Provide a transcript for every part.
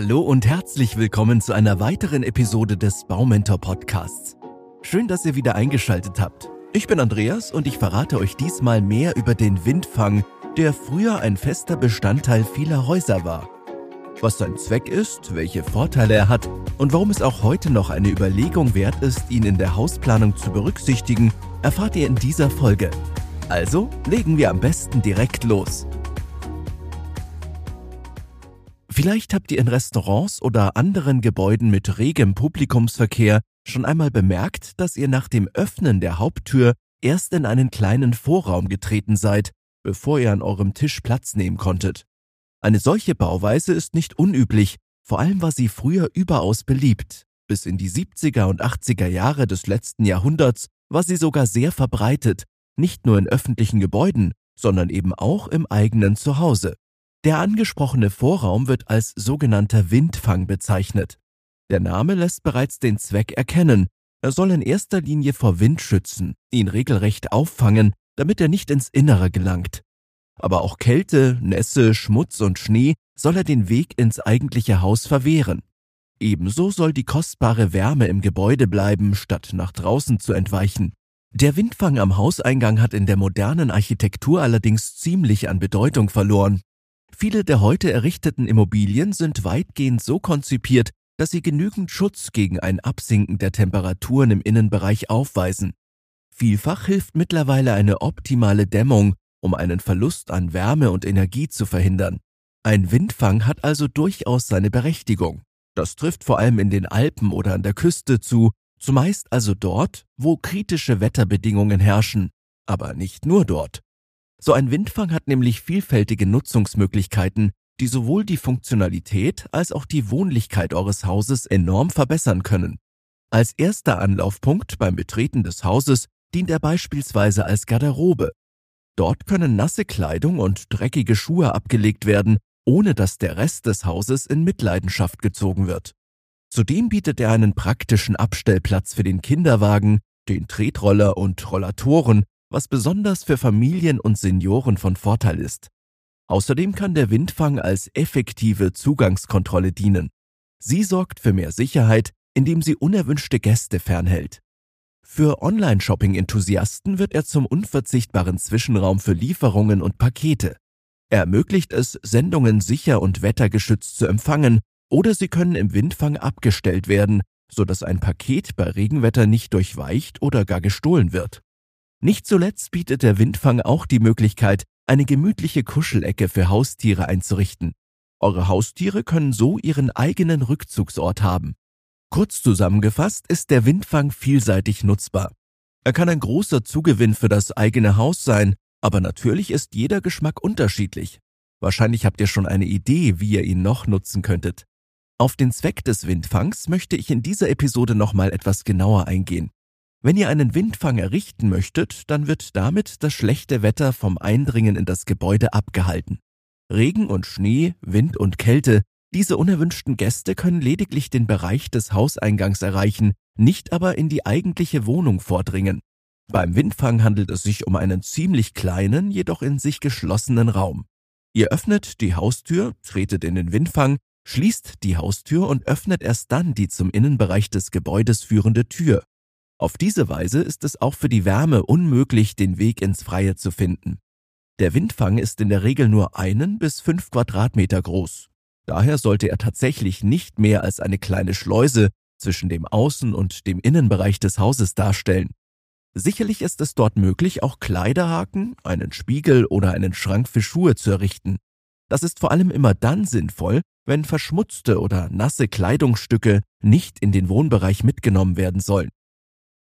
Hallo und herzlich willkommen zu einer weiteren Episode des Baumentor Podcasts. Schön, dass ihr wieder eingeschaltet habt. Ich bin Andreas und ich verrate euch diesmal mehr über den Windfang, der früher ein fester Bestandteil vieler Häuser war. Was sein Zweck ist, welche Vorteile er hat und warum es auch heute noch eine Überlegung wert ist, ihn in der Hausplanung zu berücksichtigen, erfahrt ihr in dieser Folge. Also legen wir am besten direkt los. Vielleicht habt ihr in Restaurants oder anderen Gebäuden mit regem Publikumsverkehr schon einmal bemerkt, dass ihr nach dem Öffnen der Haupttür erst in einen kleinen Vorraum getreten seid, bevor ihr an eurem Tisch Platz nehmen konntet. Eine solche Bauweise ist nicht unüblich, vor allem war sie früher überaus beliebt. Bis in die 70er und 80er Jahre des letzten Jahrhunderts war sie sogar sehr verbreitet, nicht nur in öffentlichen Gebäuden, sondern eben auch im eigenen Zuhause. Der angesprochene Vorraum wird als sogenannter Windfang bezeichnet. Der Name lässt bereits den Zweck erkennen. Er soll in erster Linie vor Wind schützen, ihn regelrecht auffangen, damit er nicht ins Innere gelangt. Aber auch Kälte, Nässe, Schmutz und Schnee soll er den Weg ins eigentliche Haus verwehren. Ebenso soll die kostbare Wärme im Gebäude bleiben, statt nach draußen zu entweichen. Der Windfang am Hauseingang hat in der modernen Architektur allerdings ziemlich an Bedeutung verloren. Viele der heute errichteten Immobilien sind weitgehend so konzipiert, dass sie genügend Schutz gegen ein Absinken der Temperaturen im Innenbereich aufweisen. Vielfach hilft mittlerweile eine optimale Dämmung, um einen Verlust an Wärme und Energie zu verhindern. Ein Windfang hat also durchaus seine Berechtigung. Das trifft vor allem in den Alpen oder an der Küste zu, zumeist also dort, wo kritische Wetterbedingungen herrschen, aber nicht nur dort. So ein Windfang hat nämlich vielfältige Nutzungsmöglichkeiten, die sowohl die Funktionalität als auch die Wohnlichkeit eures Hauses enorm verbessern können. Als erster Anlaufpunkt beim Betreten des Hauses dient er beispielsweise als Garderobe. Dort können nasse Kleidung und dreckige Schuhe abgelegt werden, ohne dass der Rest des Hauses in Mitleidenschaft gezogen wird. Zudem bietet er einen praktischen Abstellplatz für den Kinderwagen, den Tretroller und Rollatoren was besonders für Familien und Senioren von Vorteil ist. Außerdem kann der Windfang als effektive Zugangskontrolle dienen. Sie sorgt für mehr Sicherheit, indem sie unerwünschte Gäste fernhält. Für Online-Shopping-Enthusiasten wird er zum unverzichtbaren Zwischenraum für Lieferungen und Pakete. Er ermöglicht es, Sendungen sicher und wettergeschützt zu empfangen oder sie können im Windfang abgestellt werden, sodass ein Paket bei Regenwetter nicht durchweicht oder gar gestohlen wird. Nicht zuletzt bietet der Windfang auch die Möglichkeit, eine gemütliche Kuschelecke für Haustiere einzurichten. Eure Haustiere können so ihren eigenen Rückzugsort haben. Kurz zusammengefasst ist der Windfang vielseitig nutzbar. Er kann ein großer Zugewinn für das eigene Haus sein, aber natürlich ist jeder Geschmack unterschiedlich. Wahrscheinlich habt ihr schon eine Idee, wie ihr ihn noch nutzen könntet. Auf den Zweck des Windfangs möchte ich in dieser Episode nochmal etwas genauer eingehen. Wenn ihr einen Windfang errichten möchtet, dann wird damit das schlechte Wetter vom Eindringen in das Gebäude abgehalten. Regen und Schnee, Wind und Kälte, diese unerwünschten Gäste können lediglich den Bereich des Hauseingangs erreichen, nicht aber in die eigentliche Wohnung vordringen. Beim Windfang handelt es sich um einen ziemlich kleinen, jedoch in sich geschlossenen Raum. Ihr öffnet die Haustür, tretet in den Windfang, schließt die Haustür und öffnet erst dann die zum Innenbereich des Gebäudes führende Tür. Auf diese Weise ist es auch für die Wärme unmöglich, den Weg ins Freie zu finden. Der Windfang ist in der Regel nur einen bis fünf Quadratmeter groß. Daher sollte er tatsächlich nicht mehr als eine kleine Schleuse zwischen dem Außen- und dem Innenbereich des Hauses darstellen. Sicherlich ist es dort möglich, auch Kleiderhaken, einen Spiegel oder einen Schrank für Schuhe zu errichten. Das ist vor allem immer dann sinnvoll, wenn verschmutzte oder nasse Kleidungsstücke nicht in den Wohnbereich mitgenommen werden sollen.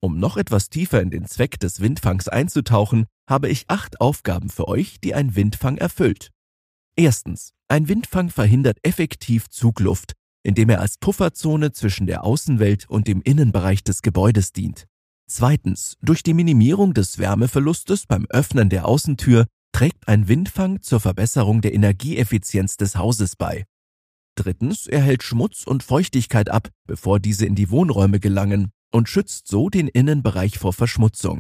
Um noch etwas tiefer in den Zweck des Windfangs einzutauchen, habe ich acht Aufgaben für euch, die ein Windfang erfüllt. Erstens. Ein Windfang verhindert effektiv Zugluft, indem er als Pufferzone zwischen der Außenwelt und dem Innenbereich des Gebäudes dient. Zweitens. Durch die Minimierung des Wärmeverlustes beim Öffnen der Außentür trägt ein Windfang zur Verbesserung der Energieeffizienz des Hauses bei. Drittens. Er hält Schmutz und Feuchtigkeit ab, bevor diese in die Wohnräume gelangen und schützt so den Innenbereich vor Verschmutzung.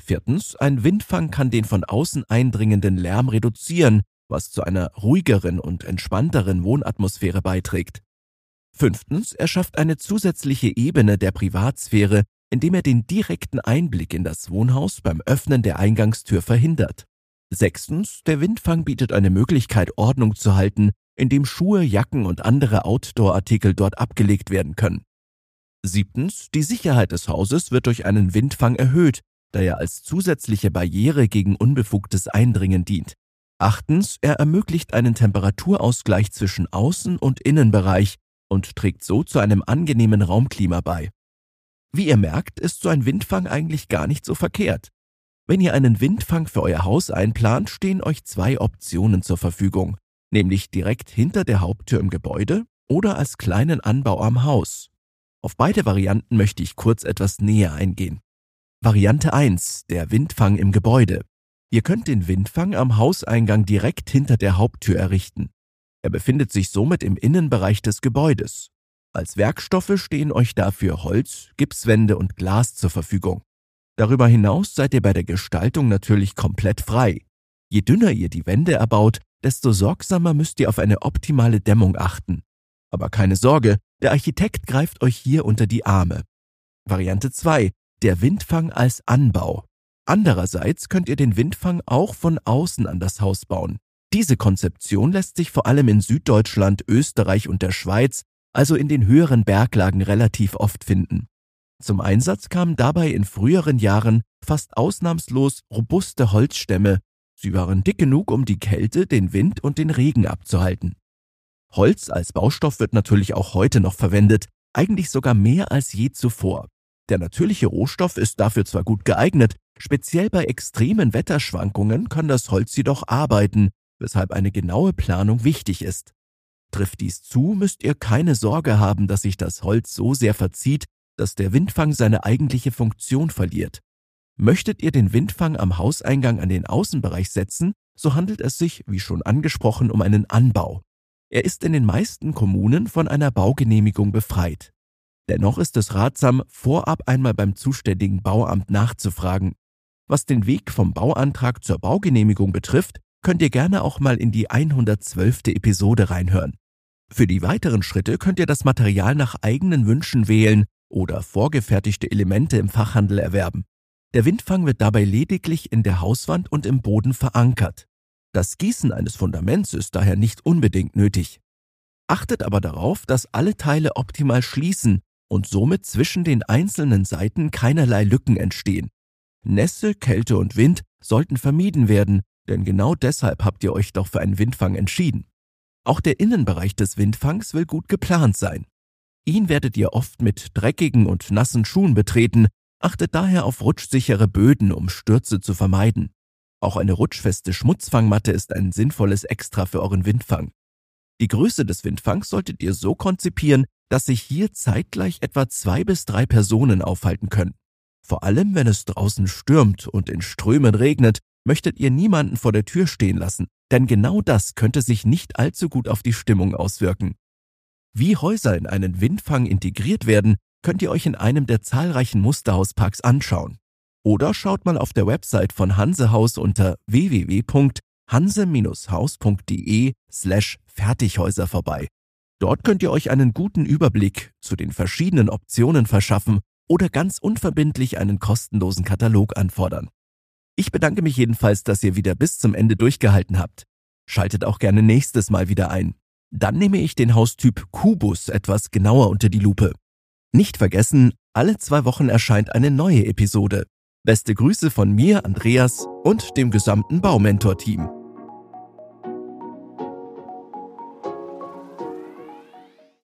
Viertens, ein Windfang kann den von außen eindringenden Lärm reduzieren, was zu einer ruhigeren und entspannteren Wohnatmosphäre beiträgt. Fünftens, er schafft eine zusätzliche Ebene der Privatsphäre, indem er den direkten Einblick in das Wohnhaus beim Öffnen der Eingangstür verhindert. Sechstens, der Windfang bietet eine Möglichkeit, Ordnung zu halten, indem Schuhe, Jacken und andere Outdoor-Artikel dort abgelegt werden können. Siebtens, die Sicherheit des Hauses wird durch einen Windfang erhöht, da er als zusätzliche Barriere gegen unbefugtes Eindringen dient. Achtens, er ermöglicht einen Temperaturausgleich zwischen Außen- und Innenbereich und trägt so zu einem angenehmen Raumklima bei. Wie ihr merkt, ist so ein Windfang eigentlich gar nicht so verkehrt. Wenn ihr einen Windfang für euer Haus einplant, stehen euch zwei Optionen zur Verfügung, nämlich direkt hinter der Haupttür im Gebäude oder als kleinen Anbau am Haus. Auf beide Varianten möchte ich kurz etwas näher eingehen. Variante 1, der Windfang im Gebäude. Ihr könnt den Windfang am Hauseingang direkt hinter der Haupttür errichten. Er befindet sich somit im Innenbereich des Gebäudes. Als Werkstoffe stehen euch dafür Holz, Gipswände und Glas zur Verfügung. Darüber hinaus seid ihr bei der Gestaltung natürlich komplett frei. Je dünner ihr die Wände erbaut, desto sorgsamer müsst ihr auf eine optimale Dämmung achten. Aber keine Sorge, der Architekt greift euch hier unter die Arme. Variante 2. Der Windfang als Anbau. Andererseits könnt ihr den Windfang auch von außen an das Haus bauen. Diese Konzeption lässt sich vor allem in Süddeutschland, Österreich und der Schweiz, also in den höheren Berglagen relativ oft finden. Zum Einsatz kamen dabei in früheren Jahren fast ausnahmslos robuste Holzstämme. Sie waren dick genug, um die Kälte, den Wind und den Regen abzuhalten. Holz als Baustoff wird natürlich auch heute noch verwendet, eigentlich sogar mehr als je zuvor. Der natürliche Rohstoff ist dafür zwar gut geeignet, speziell bei extremen Wetterschwankungen kann das Holz jedoch arbeiten, weshalb eine genaue Planung wichtig ist. Trifft dies zu, müsst ihr keine Sorge haben, dass sich das Holz so sehr verzieht, dass der Windfang seine eigentliche Funktion verliert. Möchtet ihr den Windfang am Hauseingang an den Außenbereich setzen, so handelt es sich, wie schon angesprochen, um einen Anbau. Er ist in den meisten Kommunen von einer Baugenehmigung befreit. Dennoch ist es ratsam, vorab einmal beim zuständigen Bauamt nachzufragen. Was den Weg vom Bauantrag zur Baugenehmigung betrifft, könnt ihr gerne auch mal in die 112. Episode reinhören. Für die weiteren Schritte könnt ihr das Material nach eigenen Wünschen wählen oder vorgefertigte Elemente im Fachhandel erwerben. Der Windfang wird dabei lediglich in der Hauswand und im Boden verankert. Das Gießen eines Fundaments ist daher nicht unbedingt nötig. Achtet aber darauf, dass alle Teile optimal schließen und somit zwischen den einzelnen Seiten keinerlei Lücken entstehen. Nässe, Kälte und Wind sollten vermieden werden, denn genau deshalb habt ihr euch doch für einen Windfang entschieden. Auch der Innenbereich des Windfangs will gut geplant sein. Ihn werdet ihr oft mit dreckigen und nassen Schuhen betreten, achtet daher auf rutschsichere Böden, um Stürze zu vermeiden. Auch eine rutschfeste Schmutzfangmatte ist ein sinnvolles Extra für euren Windfang. Die Größe des Windfangs solltet ihr so konzipieren, dass sich hier zeitgleich etwa zwei bis drei Personen aufhalten können. Vor allem, wenn es draußen stürmt und in Strömen regnet, möchtet ihr niemanden vor der Tür stehen lassen, denn genau das könnte sich nicht allzu gut auf die Stimmung auswirken. Wie Häuser in einen Windfang integriert werden, könnt ihr euch in einem der zahlreichen Musterhausparks anschauen. Oder schaut mal auf der Website von Hansehaus unter www.hanse-haus.de slash Fertighäuser vorbei. Dort könnt ihr euch einen guten Überblick zu den verschiedenen Optionen verschaffen oder ganz unverbindlich einen kostenlosen Katalog anfordern. Ich bedanke mich jedenfalls, dass ihr wieder bis zum Ende durchgehalten habt. Schaltet auch gerne nächstes Mal wieder ein. Dann nehme ich den Haustyp Kubus etwas genauer unter die Lupe. Nicht vergessen, alle zwei Wochen erscheint eine neue Episode. Beste Grüße von mir, Andreas und dem gesamten Baumentor-Team.